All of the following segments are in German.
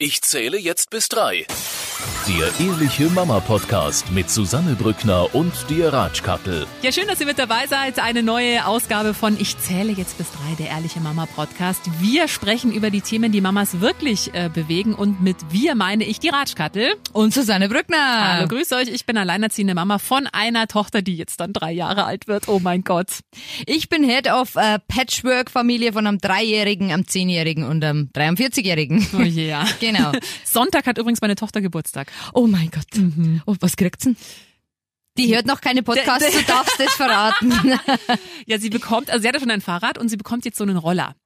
Ich zähle jetzt bis drei. Der Ehrliche Mama Podcast mit Susanne Brückner und dir Ratschkattel. Ja, schön, dass ihr mit dabei seid. Eine neue Ausgabe von Ich zähle jetzt bis drei, der Ehrliche Mama Podcast. Wir sprechen über die Themen, die Mamas wirklich äh, bewegen. Und mit wir meine ich die Ratschkattel. Und Susanne Brückner. Hallo, grüß euch. Ich bin alleinerziehende Mama von einer Tochter, die jetzt dann drei Jahre alt wird. Oh mein Gott. Ich bin Head of äh, Patchwork-Familie von einem Dreijährigen, einem Zehnjährigen und einem 43-Jährigen. Oh je, ja. genau. Sonntag hat übrigens meine Tochter Geburtstag. Oh mein Gott. Mhm. Oh, was kriegt's denn? Die hört noch keine Podcasts, du darfst das verraten. ja, sie bekommt, also sie hatte schon ein Fahrrad und sie bekommt jetzt so einen Roller.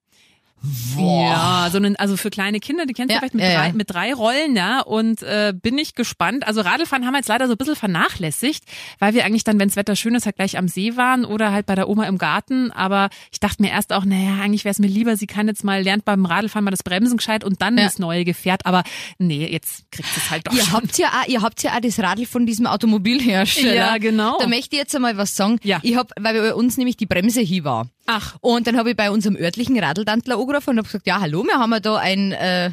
Boah. Ja, so einen, also für kleine Kinder, die kennst du Ja, vielleicht mit, ja, drei, ja. mit drei Rollen, ja. Und äh, bin ich gespannt. Also Radlfahren haben wir jetzt leider so ein bisschen vernachlässigt, weil wir eigentlich dann, wenn das Wetter schön ist, halt gleich am See waren oder halt bei der Oma im Garten. Aber ich dachte mir erst auch, naja, eigentlich wäre es mir lieber, sie kann jetzt mal, lernt beim Radlfahren mal das Bremsen gescheit und dann das neue Gefährt. Aber nee, jetzt kriegt es halt doch Ihr schon. habt ja auch, ihr habt ja auch das Radl von diesem Automobilhersteller. Ja, genau. Da möchte ich jetzt einmal was sagen. Ja. Ich hab, weil bei uns nämlich die Bremse hier war. Ach. Und dann habe ich bei unserem örtlichen Radltantler angerufen und habe gesagt, ja, hallo, wir haben ja da ein, äh,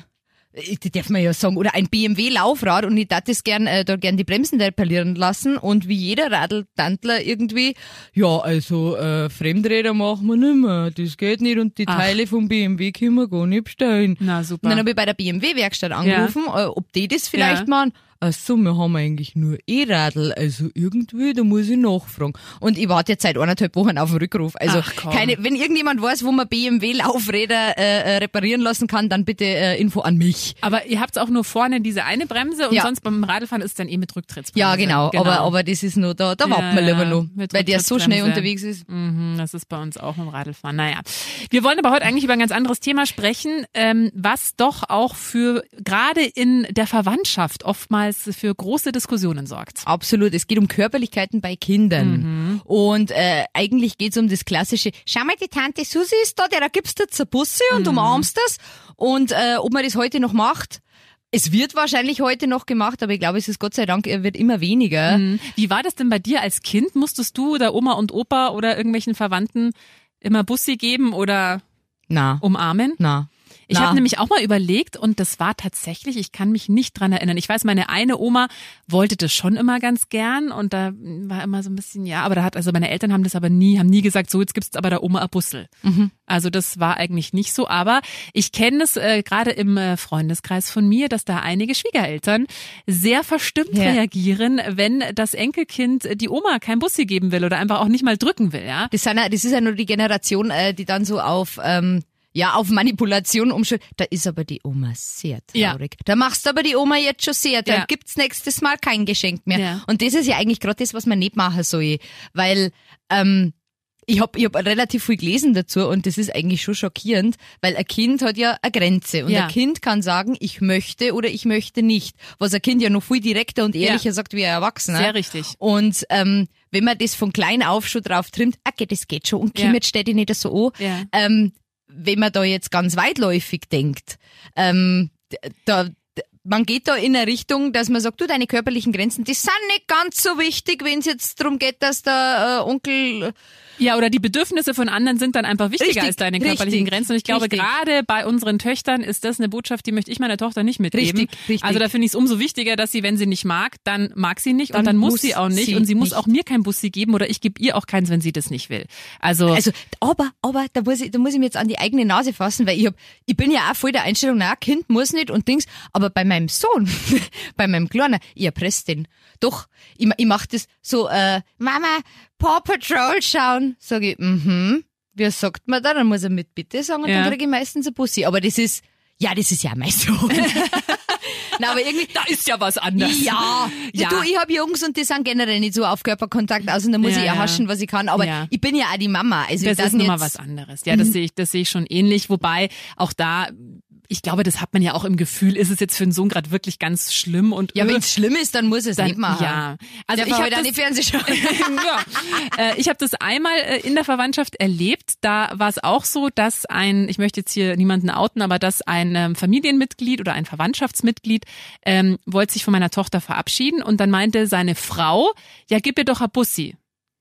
das darf man ja sagen, oder ein BMW-Laufrad und ich darf das gern, äh, da gern die Bremsen reparieren lassen und wie jeder Radltantler irgendwie, ja, also, äh, Fremdräder machen wir nicht mehr, das geht nicht und die Ach. Teile vom BMW können wir gar nicht bestellen. Na, super. Und dann habe ich bei der BMW-Werkstatt angerufen, äh, ob die das vielleicht Ja. machen. Ach so, wir haben eigentlich nur E-Radl, also irgendwie, da muss ich nachfragen. Und ich warte jetzt seit eineinhalb Wochen auf den Rückruf. Also keine, wenn irgendjemand weiß, wo man BMW-Laufräder äh, äh, reparieren lassen kann, dann bitte äh, Info an mich. Aber ihr habt auch nur vorne diese eine Bremse und Ja. sonst beim Radlfahren ist es dann eh mit Rücktrittsbremse. Ja, genau. Aber, aber das ist nur da, da Ja, warten wir lieber noch, mit weil der so schnell unterwegs ist. Mhm, das ist bei uns auch im Radlfahren. Naja. Wir wollen aber heute eigentlich über ein ganz anderes Thema sprechen, ähm, was doch auch für gerade in der Verwandtschaft oftmals für große Diskussionen sorgt. Absolut. Es geht um Körperlichkeiten bei Kindern. Mhm. Und äh, eigentlich geht's um das klassische, schau mal, die Tante Susi ist da, der gibst jetzt eine Busse und Mhm. umarmst das. Und äh, ob man das heute noch macht, es wird wahrscheinlich heute noch gemacht, aber ich glaube, es ist Gott sei Dank, er wird immer weniger. Mhm. Wie war das denn bei dir als Kind? Musstest du der Oma und Opa oder irgendwelchen Verwandten immer Bussi geben oder Na, umarmen? na. Ich habe nämlich auch mal überlegt und das war tatsächlich, ich kann mich nicht dran erinnern. Ich weiß, meine eine Oma wollte das schon immer ganz gern und da war immer so ein bisschen, ja, aber da hat, also meine Eltern haben das aber nie, haben nie gesagt, so jetzt gibt's aber der Oma ein Bussel. Also das war eigentlich nicht so, aber ich kenne es äh, gerade im äh, Freundeskreis von mir, dass da einige Schwiegereltern sehr verstimmt Ja. reagieren, wenn das Enkelkind die Oma kein Bussi geben will oder einfach auch nicht mal drücken will, ja. Das, sind, das ist ja nur die Generation, äh, die dann so auf... Ähm, ja, auf Manipulation umstellt. Da ist aber die Oma sehr Ja. traurig. Da machst aber die Oma jetzt schon sehr. Da Ja. gibt's nächstes Mal kein Geschenk mehr. Ja. Und das ist ja eigentlich gerade das, was man nicht machen soll. Weil ähm, ich hab ich hab relativ viel gelesen dazu und das ist eigentlich schon schockierend, weil ein Kind hat ja eine Grenze und Ja. ein Kind kann sagen, ich möchte oder ich möchte nicht. Was ein Kind ja noch viel direkter und ehrlicher sagt wie ein Erwachsener. Sehr richtig. Und ähm, wenn man das von klein auf schon drauf trimmt, okay, das geht schon und Kim, Ja. jetzt stell dich nicht so an. Ja. Ähm, wenn man da jetzt ganz weitläufig denkt, ähm, da, man geht da in eine Richtung, dass man sagt, du, deine körperlichen Grenzen, die sind nicht ganz so wichtig, wenn es jetzt darum geht, dass der äh, Onkel Ja, oder die Bedürfnisse von anderen sind dann einfach wichtiger Richtig, als deine körperlichen richtig, Grenzen. Und ich glaube, richtig. gerade bei unseren Töchtern ist das eine Botschaft, die möchte ich meiner Tochter nicht mitgeben. Richtig, richtig. Also da finde ich es umso wichtiger, dass sie, wenn sie nicht mag, dann mag sie nicht Dann und dann muss muss sie auch nicht. sie und sie muss nicht. auch mir kein Bussi geben oder ich gebe ihr auch keins, wenn sie das nicht will. Also, Also, aber, aber, da muss ich, da muss ich mir jetzt an die eigene Nase fassen, weil ich hab, ich bin ja auch voll der Einstellung, na, Kind muss nicht und Dings, aber bei meinem Sohn, bei meinem Kleinen, ich erpresse den. Doch, ich, ich mach das so, äh, Mama, Paw Patrol schauen, sag ich, mhm, wie sagt man da? Dann muss er mit Bitte sagen und Ja. dann kriege ich meistens ein Bussi. Aber das ist, ja, das ist ja mein Sohn. Na, aber irgendwie, da ist ja was anderes. ja, Ja. Du, ich habe Jungs und die sind generell nicht so auf Körperkontakt aus und da muss Ja, ich ja haschen, was ich kann. Aber Ja. ich bin ja auch die Mama. Also Das darf ist nochmal was anderes. Ja, das sehe ich, das sehe ich schon ähnlich. Wobei auch da, ich glaube, das hat man ja auch im Gefühl, ist es jetzt für einen Sohn gerade wirklich ganz schlimm und Ja, äh, wenn es schlimm ist, dann muss es dann, nicht machen. Ja, also Der ich habe das, nicht Fernsehen schauen. ja. Äh, Ich habe das einmal äh, in der Verwandtschaft erlebt. Da war es auch so, dass ein, ich möchte jetzt hier niemanden outen, aber dass ein ähm, Familienmitglied oder ein Verwandtschaftsmitglied ähm, wollte sich von meiner Tochter verabschieden und dann meinte seine Frau, ja, gib ihr doch ein Bussi.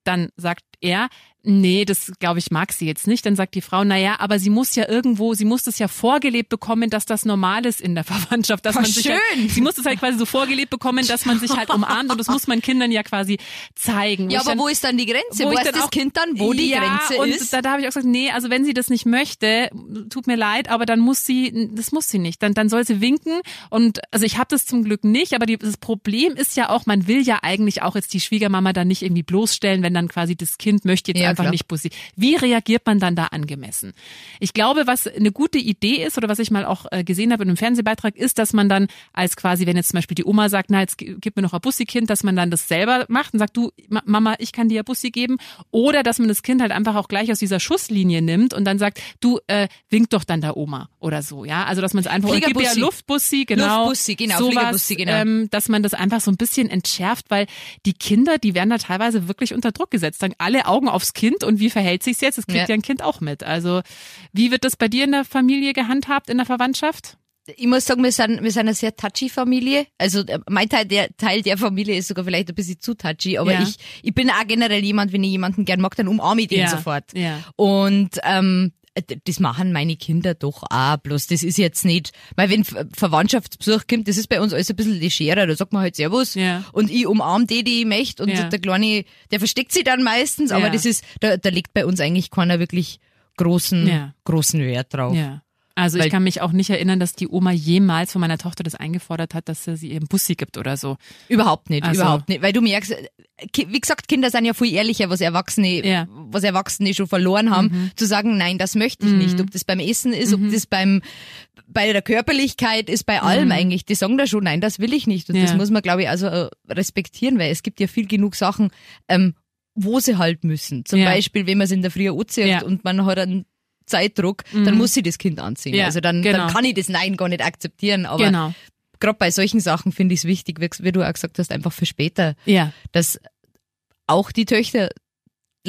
Dann sagt er, nee, das glaube ich mag sie jetzt nicht. Dann sagt die Frau, na ja, aber sie muss ja irgendwo, sie muss das ja vorgelebt bekommen, dass das normal ist in der Verwandtschaft, dass Oh, man sich schön. halt, sie muss das halt quasi so vorgelebt bekommen, dass man sich halt umarmt und das muss man Kindern ja quasi zeigen. Ja, aber dann- wo ist dann die Grenze? wo Wo ist das auch- Kind dann, wo die ja, Grenze und ist? Da, da habe ich auch gesagt, nee, also wenn sie das nicht möchte, tut mir leid, aber dann muss sie, das muss sie nicht. Dann, dann soll sie winken. Und also ich habe das zum Glück nicht, aber die, das Problem ist ja auch, man will ja eigentlich auch jetzt die Schwiegermama dann nicht irgendwie bloßstellen, wenn dann quasi das Kind möchte jetzt Ja, einfach klar. nicht Bussi. Wie reagiert man dann da angemessen? Ich glaube, was eine gute Idee ist oder was ich mal auch äh, gesehen habe in einem Fernsehbeitrag, ist, dass man dann als quasi, wenn jetzt zum Beispiel die Oma sagt, na jetzt gi- gib mir noch ein Bussi-Kind, dass man dann das selber macht und sagt, du Ma- Mama, ich kann dir ein Bussi geben. Oder dass man das Kind halt einfach auch gleich aus dieser Schusslinie nimmt und dann sagt, du äh, wink doch dann der Oma oder so, ja. Also dass man es einfach oder gib ihr. Luftbussi, genau. Luftbussi, genau, sowas, genau. Ähm, dass man das einfach so ein bisschen entschärft, weil die Kinder, die werden da teilweise wirklich unter Druck gesetzt. Dann alle Augen aufs Kind und wie verhält sich's jetzt? Das kriegt Ja. ja ein Kind auch mit. Also wie wird das bei dir in der Familie gehandhabt, in der Verwandtschaft? ich muss sagen, wir sind, wir sind eine sehr touchy Familie. Also äh, mein Teil der, Teil der Familie ist sogar vielleicht ein bisschen zu touchy, aber Ja. ich, ich bin auch generell jemand, wenn ich jemanden gern mag, dann umarme ich den Ja, sofort. ja. Und ähm, das machen meine Kinder doch auch. Bloß das ist jetzt nicht, weil wenn Ver- Verwandtschaftsbesuch kommt, das ist bei uns alles ein bisschen legerer. Da sagt man halt Servus Ja. und ich umarme die, die ich möchte und Ja. der Kleine, der versteckt sich dann meistens, aber Ja. das ist, da, da legt bei uns eigentlich keiner wirklich großen, großen Wert drauf. Ja. Also ich kann mich auch nicht erinnern, dass die Oma jemals von meiner Tochter das eingefordert hat, dass sie sie ihren Bussi gibt oder so. Überhaupt nicht, Also- überhaupt nicht. Weil du merkst, wie gesagt, Kinder sind ja viel ehrlicher, was Erwachsene, Ja. Mhm. was Erwachsene schon verloren haben, zu sagen, nein, das möchte ich nicht. Ob das beim Essen ist, ob das beim, bei der Körperlichkeit ist, bei allem eigentlich. Die sagen da schon, nein, das will ich nicht. Und das Mhm. Ja. muss man, glaube ich, also äh, respektieren, weil es gibt ja viel genug Sachen, ähm, wo sie halt müssen. Zum Ja. Beispiel, wenn man es in der Früh anzieht Ja. und man hat einen Zeitdruck, dann muss sie das Kind anziehen. Ja, also dann, genau. dann kann ich das Nein gar nicht akzeptieren. Aber genau. gerade bei solchen Sachen finde ich es wichtig, wie, wie du auch gesagt hast, einfach für später, Ja. dass auch die Töchter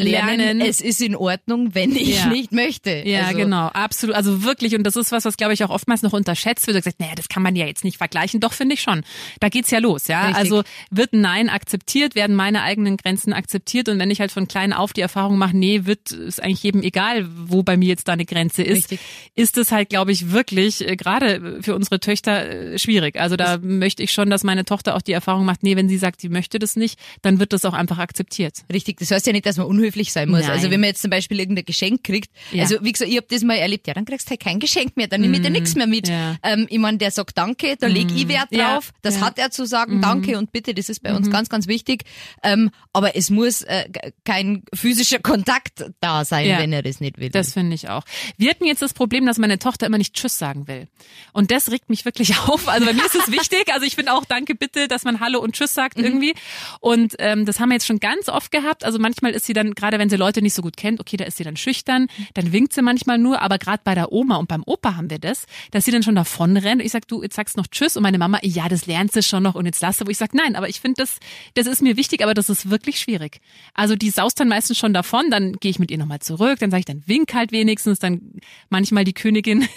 lernen, Lernen. es ist in Ordnung, wenn ich Ja. nicht möchte. Ja, also, genau, absolut. Also wirklich, und das ist was, was glaube ich auch oftmals noch unterschätzt wird. Gesagt, naja, das kann man ja jetzt nicht vergleichen. Doch, finde ich schon. Da geht's ja los, ja. Richtig. Also wird ein Nein akzeptiert, werden meine eigenen Grenzen akzeptiert. Und wenn ich halt von klein auf die Erfahrung mache, nee, wird ist eigentlich jedem egal, wo bei mir jetzt da eine Grenze ist, Richtig. ist es halt, glaube ich, wirklich äh, gerade für unsere Töchter äh, schwierig. Also da möchte ich schon, dass meine Tochter auch die Erfahrung macht, nee, wenn sie sagt, sie möchte das nicht, dann wird das auch einfach akzeptiert. Richtig, das heißt ja nicht, dass man unhöflich sein muss. Nein. Also wenn man jetzt zum Beispiel irgendein Geschenk kriegt, Ja. also wie gesagt, ich habe das mal erlebt, ja, dann kriegst du halt kein Geschenk mehr, dann nehme ich dir nichts mehr mit. Mhm. ja. Ähm, ich meine, der sagt Danke, da leg ich Wert drauf, das. Mhm. hat er zu sagen, Danke und bitte, das ist bei uns ganz, ganz wichtig. Ähm, aber es muss äh, kein physischer Kontakt da sein, wenn er das nicht will. Das finde ich auch. Wir hatten jetzt das Problem, dass meine Tochter immer nicht Tschüss sagen will. Und das regt mich wirklich auf. Also bei mir ist es wichtig. Also ich finde auch Danke bitte, dass man Hallo und Tschüss sagt irgendwie. Und ähm, das haben wir jetzt schon ganz oft gehabt. Also manchmal ist sie dann, gerade wenn sie Leute nicht so gut kennt, okay, da ist sie dann schüchtern, dann winkt sie manchmal nur. Aber gerade bei der Oma und beim Opa haben wir das, dass sie dann schon davon rennt. Ich sag, du, jetzt sagst noch Tschüss. Und meine Mama, ja, das lernt sie schon noch und jetzt lasse. Wo ich sag, nein, aber ich finde das, das ist mir wichtig, aber das ist wirklich schwierig. Also die saust dann meistens schon davon, dann gehe ich mit ihr nochmal zurück, dann sage ich, dann wink halt wenigstens, dann manchmal die Königin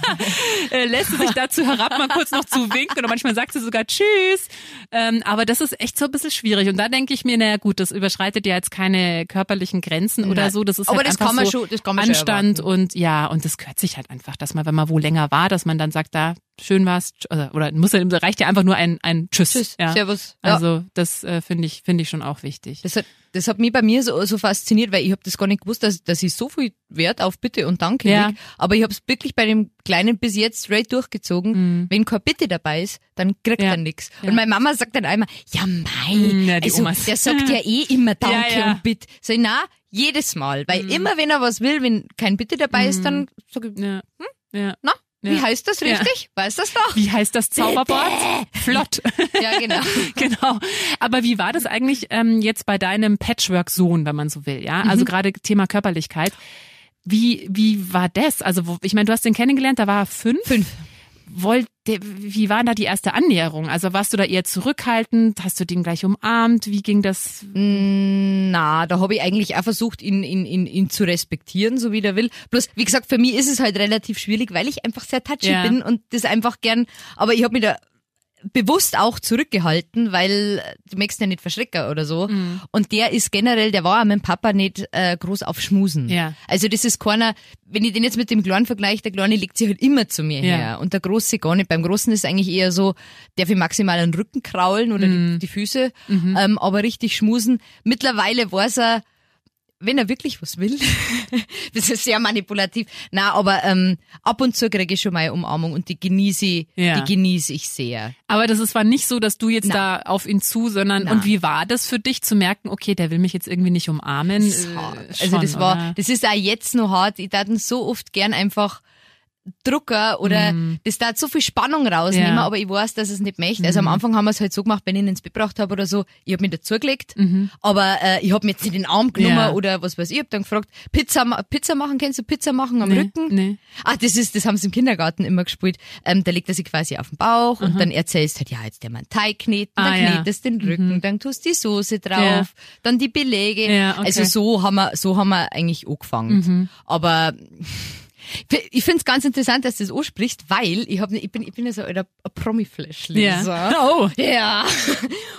äh, lässt sich dazu herab, mal kurz noch zu winken oder manchmal sagt sie sogar Tschüss. Ähm, aber das ist echt so ein bisschen schwierig. Und da denke ich mir, naja gut, das überschreitet ja jetzt keine körperlichen Grenzen oder Nein. so. Das ist Aber halt das einfach so schon- das schon Anstand erwarten. und ja, und das gehört sich halt einfach, dass man, wenn man wo länger war, dass man dann sagt, da schön war's oder, oder muss reicht ja einfach nur ein, ein Tschüss. Tschüss, ja. Servus. Ja. Also das äh, finde ich finde ich schon auch wichtig. Das hat, das hat mich bei mir so, so fasziniert, weil ich habe das gar nicht gewusst, dass, dass ich so viel Wert auf Bitte und Danke Ja. leg. Aber ich habe es wirklich bei dem Kleinen bis jetzt straight durchgezogen. Wenn kein Bitte dabei ist, dann kriegt Mhm. Ja. er nix. Ja. Und meine Mama sagt dann einmal, ja mei, Mm, ja, also, Omas. der sagt ja eh immer Danke und Bitte. Sag ich, na, jedes Mal. Weil Mhm. immer wenn er was will, wenn kein Bitte dabei ist, dann sag ich, Ja. Ja. na, wie Ja. heißt das Ja. richtig? Weißt das doch? Wie heißt das Zauberwort? Flott. Ja, genau. genau. Aber wie war das eigentlich ähm, jetzt bei deinem Patchwork-Sohn, wenn man so will, ja? Also gerade Thema Körperlichkeit. Wie, wie war das? Also, wo, ich meine, du hast den kennengelernt, da war er fünf. Fünf. Wollt, wie war da die erste Annäherung? Also warst du da eher zurückhaltend? Hast du den gleich umarmt? Wie ging das? Na, da habe ich eigentlich auch versucht, ihn, ihn, ihn, ihn zu respektieren, so wie der will. Bloß, wie gesagt, für mich ist es halt relativ schwierig, weil ich einfach sehr touchy Ja. bin und das einfach gern, aber ich habe mich da bewusst auch zurückgehalten, weil du möchtest ja nicht verschrecken oder so. Mhm. Und der ist generell, der war auch mit dem Papa nicht äh, groß auf Schmusen. Ja. Also das ist keiner, wenn ich den jetzt mit dem Kleinen vergleiche, der Kleine legt sich halt immer zu mir Ja. her. Und der Große gar nicht. Beim Großen ist eigentlich eher so, darf ich maximal den Rücken kraulen oder Mhm. die, die Füße, ähm, aber richtig schmusen. Mittlerweile weiß er, wenn er wirklich was will, das ist sehr manipulativ. Na, aber ähm, ab und zu kriege ich schon mal eine Umarmung und die genieße ich, Ja. die genieße ich sehr. Aber das ist, war nicht so, dass du jetzt Na. da auf ihn zu, sondern Na. und wie war das für dich zu merken, okay, der will mich jetzt irgendwie nicht umarmen? Das ist Äh, hart. schon, also das war, oder? das ist auch jetzt noch hart. Ich daten so oft gern einfach Drucker oder das da so viel Spannung rausnehmen, Mhm. Ja. Mhm. aber ich weiß, dass es nicht möchte. Also am Anfang haben wir es halt so gemacht, wenn ich ihn ins Bett gebracht habe oder so, ich habe mich dazugelegt, aber äh, ich habe mir jetzt nicht in den Arm genommen Mhm. Ja. oder was weiß ich, ich habe dann gefragt, Pizza, Pizza machen, kennst du Pizza machen am Nee, Rücken? nee. Ah, das ist, das haben sie im Kindergarten immer gespielt. Ähm, da legt er sich quasi auf den Bauch und dann erzählst halt, ja, jetzt der mal einen Teig kneten, Ah, dann ja. knetest den Rücken, dann tust die Soße drauf, Ja. dann die Belege. Ja, okay. Also so haben wir, so haben wir eigentlich angefangen. Aber ich finde es ganz interessant, dass du das ansprichst, weil ich, hab, ich, bin, ich bin ja so ein Promi-Flash-Leser. Ja. Oh. Ja.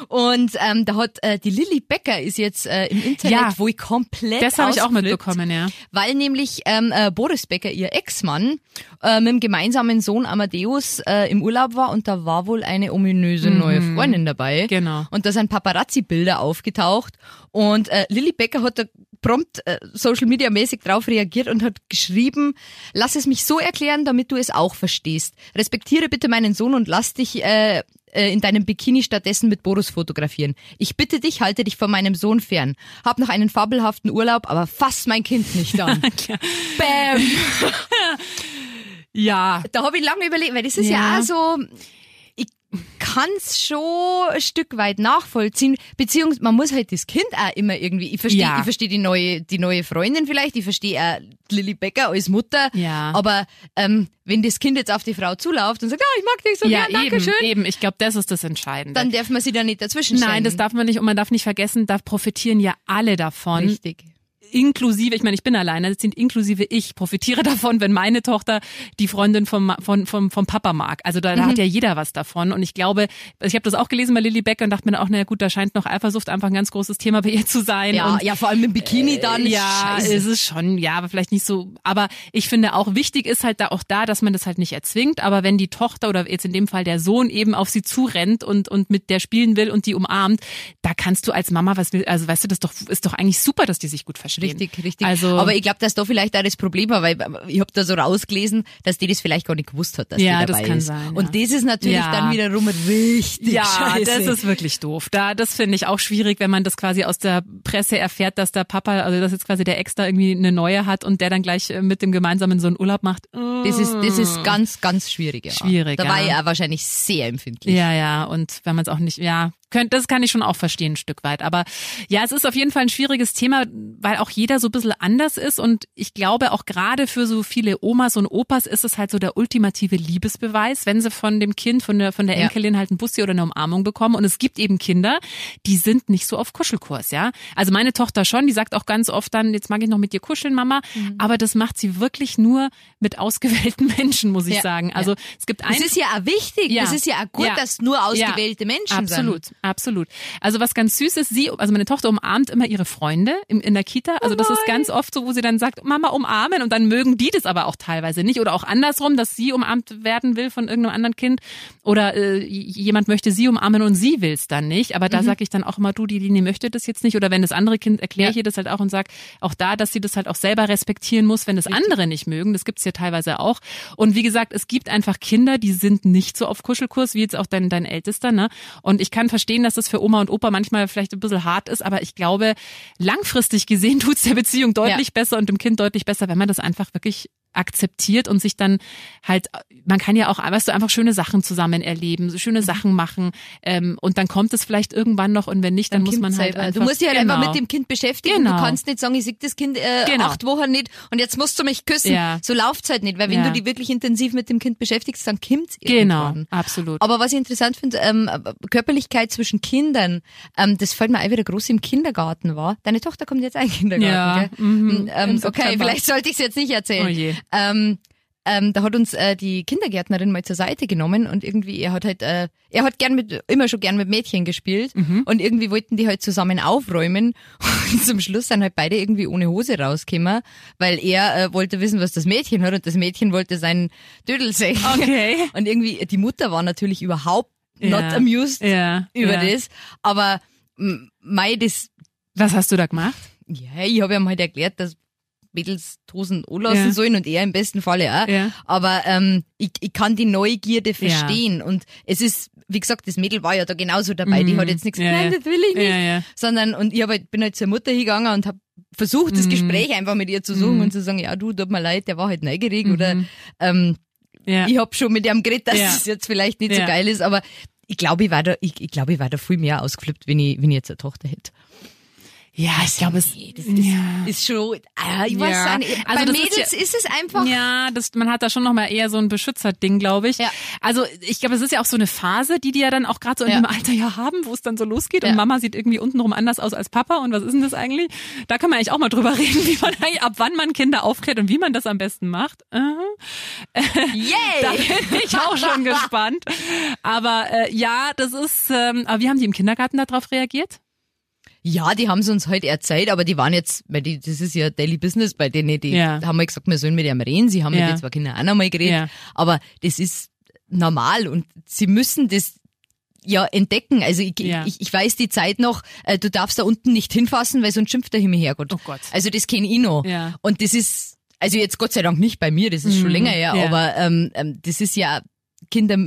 Und ähm, da hat äh, die Lilly Becker ist jetzt äh, im Internet, Ja. wo ich komplett Das habe ich auch mitbekommen, ja. Weil nämlich ähm, äh, Boris Becker, ihr Ex-Mann, äh, mit dem gemeinsamen Sohn Amadeus äh, im Urlaub war und da war wohl eine ominöse neue Freundin dabei. Mhm. Genau. Und da sind Paparazzi-Bilder aufgetaucht und äh, Lilly Becker hat da prompt äh, Social Media mäßig drauf reagiert und hat geschrieben, lass es mich so erklären, damit du es auch verstehst. Respektiere bitte meinen Sohn und lass dich äh, äh, in deinem Bikini stattdessen mit Boris fotografieren. Ich bitte dich, halte dich von meinem Sohn fern. Hab noch einen fabelhaften Urlaub, aber fass mein Kind nicht an. Bam! Ja, Da habe ich lange überlegt, weil das ist ja, Ja. auch so, kann es schon ein Stück weit nachvollziehen, beziehungsweise man muss halt das Kind auch immer irgendwie, ich verstehe Ja. ich verstehe die neue, die neue Freundin vielleicht, ich verstehe auch Lilly Becker als Mutter, Ja. aber ähm, wenn das Kind jetzt auf die Frau zuläuft und sagt, ah, ich mag dich so ja, gern, danke eben, schön, eben. Ich glaube, das ist das Entscheidende. dann darf man sie da nicht dazwischen Nein, das darf man nicht und man darf nicht vergessen, da profitieren ja alle davon. Richtig. Inklusive, ich meine, ich bin alleine, das sind inklusive ich, profitiere davon, wenn meine Tochter die Freundin vom, vom, vom, vom Papa mag. Also da, da Mhm. hat ja jeder was davon. Und ich glaube, ich habe das auch gelesen bei Lilly Becker und dachte mir auch, naja gut, da scheint noch Eifersucht einfach ein ganz großes Thema bei ihr zu sein. Ja, und ja, vor allem im Bikini dann. ist ja, scheiße. ist es schon, ja, aber vielleicht nicht so. Aber ich finde auch wichtig ist halt da auch da, dass man das halt nicht erzwingt. Aber wenn die Tochter oder jetzt in dem Fall der Sohn eben auf sie zurennt und, und mit der spielen will und die umarmt, da kannst du als Mama was will, also weißt du, das doch, ist doch eigentlich super, dass die sich gut verstehen. Richtig, richtig. Also, aber ich glaube, dass da vielleicht auch das Problem war, weil ich habe da so rausgelesen, dass die das vielleicht gar nicht gewusst hat, dass Ja, die das dabei kann ist. sein, ja. Und das ist natürlich Ja. dann wiederum richtig ja, scheiße. das ist wirklich doof. Da, das finde ich auch schwierig, wenn man das quasi aus der Presse erfährt, dass der Papa, also dass jetzt quasi der Ex da irgendwie eine neue hat und der dann gleich äh, mit dem gemeinsamen so einen Urlaub macht. das ist, das ist ganz, ganz schwierig. Ja. Schwierig, Da war ja. auch wahrscheinlich sehr empfindlich. Ja, ja, und wenn man es auch nicht, ja, könnt, das kann ich schon auch verstehen, ein Stück weit. Aber ja, es ist auf jeden Fall ein schwieriges Thema, weil auch jeder so ein bisschen anders ist. Und ich glaube, auch gerade für so viele Omas und Opas ist es halt so der ultimative Liebesbeweis, wenn sie von dem Kind, von der, von der. Enkelin halt ein Bussi oder eine Umarmung bekommen. Und es gibt eben Kinder, die sind nicht so auf Kuschelkurs, ja. Also meine Tochter schon, die sagt auch ganz oft dann, jetzt mag ich noch mit dir kuscheln, Mama. Mhm. Aber das macht sie wirklich nur mit ausgewählten Menschen, muss ich Ja, sagen. Also ja. es gibt ein Das ist ja auch wichtig. Ja. Das ist ja auch gut, dass nur ausgewählte Menschen absolut, sind. Absolut, Also was ganz süß ist, sie, also meine Tochter umarmt immer ihre Freunde im, in der Kita. Also das ist ganz oft so, wo sie dann sagt, Mama umarmen und dann mögen die das aber auch teilweise nicht. Oder auch andersrum, dass sie umarmt werden will von irgendeinem anderen Kind. Oder äh, jemand möchte sie umarmen und sie will es dann nicht. Aber da sage ich dann auch immer, du, die Linie möchte das jetzt nicht. Oder wenn das andere Kind, erkläre ich Ja. ihr das halt auch und sag auch da, dass sie das halt auch selber respektieren muss, wenn das andere nicht mögen. Das gibt's ja teilweise auch. Und wie gesagt, es gibt einfach Kinder, die sind nicht so auf Kuschelkurs, wie jetzt auch dein, dein Ältester. Ne? Und ich kann verstehen, dass das für Oma und Opa manchmal vielleicht ein bisschen hart ist, aber ich glaube, langfristig gesehen tut's der Beziehung deutlich Ja. besser und dem Kind deutlich besser, wenn man das einfach wirklich akzeptiert und sich dann halt, man kann ja auch, weißt du, einfach schöne Sachen zusammen erleben, so Mhm. schöne Sachen machen ähm, und dann kommt es vielleicht irgendwann noch und wenn nicht, dann Beim muss man halt einfach, du musst dich halt genau. einfach mit dem Kind beschäftigen. Genau. Du kannst nicht sagen, ich sehe das Kind äh, Genau. acht Wochen nicht und jetzt musst du mich küssen. Ja. So läuft's halt nicht, weil wenn Ja. du dich wirklich intensiv mit dem Kind beschäftigst, dann kommt's Genau, irgendwann. absolut. Aber was ich interessant finde, ähm, Körperlichkeit zwischen Kindern, ähm, das fällt mir auch wieder groß im Kindergarten war. Deine Tochter kommt jetzt auch in den Kindergarten, Ja, gell? mhm, ähm, okay, vielleicht sollte ich es jetzt nicht erzählen. Oh je. Ähm, ähm, da hat uns äh, die Kindergärtnerin mal zur Seite genommen und irgendwie, er hat halt, äh, er hat gern mit, immer schon gern mit Mädchen gespielt Mhm. und irgendwie wollten die halt zusammen aufräumen und zum Schluss sind halt beide irgendwie ohne Hose rausgekommen, weil er äh, wollte wissen, was das Mädchen hat und das Mädchen wollte seinen Dödel sehen. Okay. Und irgendwie, die Mutter war natürlich überhaupt not Ja. amused Ja. über ja. das, aber mei, das, Was hast du da gemacht? ja, ich habe ihm halt erklärt, dass Mädels Hosen anlassen Ja. sollen und er im besten Falle auch. Ja. Aber ähm, ich, ich kann die Neugierde verstehen. Und es ist, wie gesagt, das Mädel war ja da genauso dabei. Die Mhm. hat jetzt nichts Ja, gesagt, nein, ja. das will ich nicht. Ja, ja. Sondern, und ich hab halt, bin halt zur Mutter hingegangen und habe versucht, das Mhm. Gespräch einfach mit ihr zu suchen Mhm. und zu sagen, ja, du, tut mir leid, der war halt neugierig oder ähm, Ja. ich hab schon mit ihm geredet, dass Ja. es jetzt vielleicht nicht so Ja. geil ist, aber ich glaube, ich war da, ich, ich glaube, ich war da viel mehr ausgeflippt, wenn ich, wenn ich jetzt eine Tochter hätte. Ja, ich glaube, es Nee, das ist, ja. ist schon, ah, ich weiß Ja. nicht. Also Bei ist Mädels ja- ist, es einfach. Ja, das, man hat da schon noch mal eher so ein Beschützerding, glaube ich. Ja. Also ich glaube, es ist ja auch so eine Phase, die die ja dann auch gerade so in dem Alter ja haben, wo es dann so losgeht und Mama sieht irgendwie untenrum anders aus als Papa und was ist denn das eigentlich? Da kann man eigentlich auch mal drüber reden, wie man eigentlich, ab wann man Kinder aufklärt und wie man das am besten macht. Aha. Da Yay! bin ich auch schon gespannt. Aber äh, ja, das ist, ähm, aber wie haben die im Kindergarten darauf reagiert? Ja, die haben es uns heute erzählt, aber die waren jetzt, weil die, das ist ja Daily Business bei denen, die Ja. haben mal gesagt, wir sollen mit ihm reden. Sie haben Ja. mit den zwei Kindern auch noch mal geredet, Ja. aber das ist normal und sie müssen das ja entdecken. Also ich, Ja. ich, ich weiß die Zeit noch, äh, du darfst da unten nicht hinfassen, weil sonst schimpft der Himmel Herrgott. Oh Gott. Also das kenne ich noch. Ja. Und das ist, also jetzt Gott sei Dank nicht bei mir, das ist schon Mhm. länger her, Ja. aber ähm, ähm, das ist ja, Kinder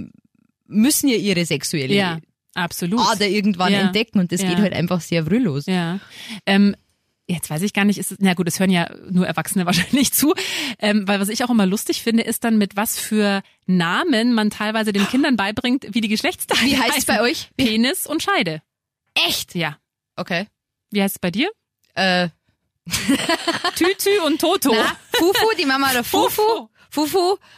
müssen ja ihre sexuelle Ja, absolut. Ader irgendwann Ja. entdecken und das Ja. geht halt einfach sehr früh los. Ja. Ähm, jetzt weiß ich gar nicht, ist es, na gut, es hören ja nur Erwachsene wahrscheinlich zu, ähm, weil was ich auch immer lustig finde, ist dann mit was für Namen man teilweise den Kindern beibringt, wie die Geschlechtsteile Wie heißt es bei euch? Penis und Scheide. Echt? Ja. Okay. Wie heißt es bei dir? Äh, Tütü und Toto. na, Fufu, die Mama oder Fufu. Fufu,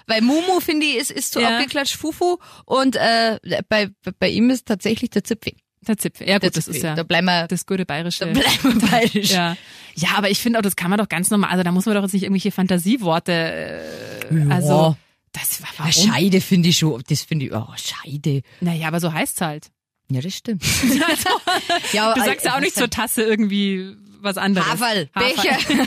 weil Mumu finde ich ist, ist zu Ja. abgeklatscht Fufu und äh, bei, bei ihm ist tatsächlich der Zipfi. Der Zipfel. Ja gut, das ist ja Da bleiben wir, das gute bayerische. da bleiben wir bayerisch. ja. ja, aber ich finde auch, das kann man doch ganz normal, also da muss man doch jetzt nicht irgendwelche Fantasieworte, äh, also das war Ja, warum? Scheide finde ich schon, das finde ich, oh, Scheide. Naja, aber so heißt's halt. Ja, das stimmt. Also, Ja, du aber- sagst ja auch nicht zur Tasse irgendwie was anderes. Haferl. Becher.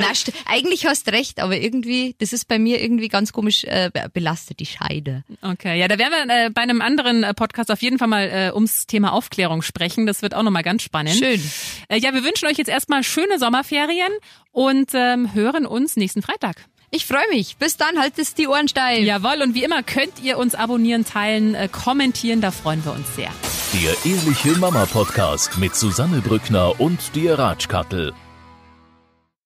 Na, eigentlich hast recht, aber irgendwie, das ist bei mir irgendwie ganz komisch äh, be- belastet, die Scheide. Okay, ja, da werden wir äh, bei einem anderen äh, Podcast auf jeden Fall mal äh, ums Thema Aufklärung sprechen. Das wird auch nochmal ganz spannend. Schön. Äh, ja, wir wünschen euch jetzt erstmal schöne Sommerferien und ähm, hören uns nächsten Freitag. Ich freue mich. Bis dann, haltet die Ohren steif. Jawohl, und wie immer könnt ihr uns abonnieren, teilen, äh, kommentieren, da freuen wir uns sehr. Der Ehrliche Mama Podcast mit Susanne Brückner und dir Ratschkattel.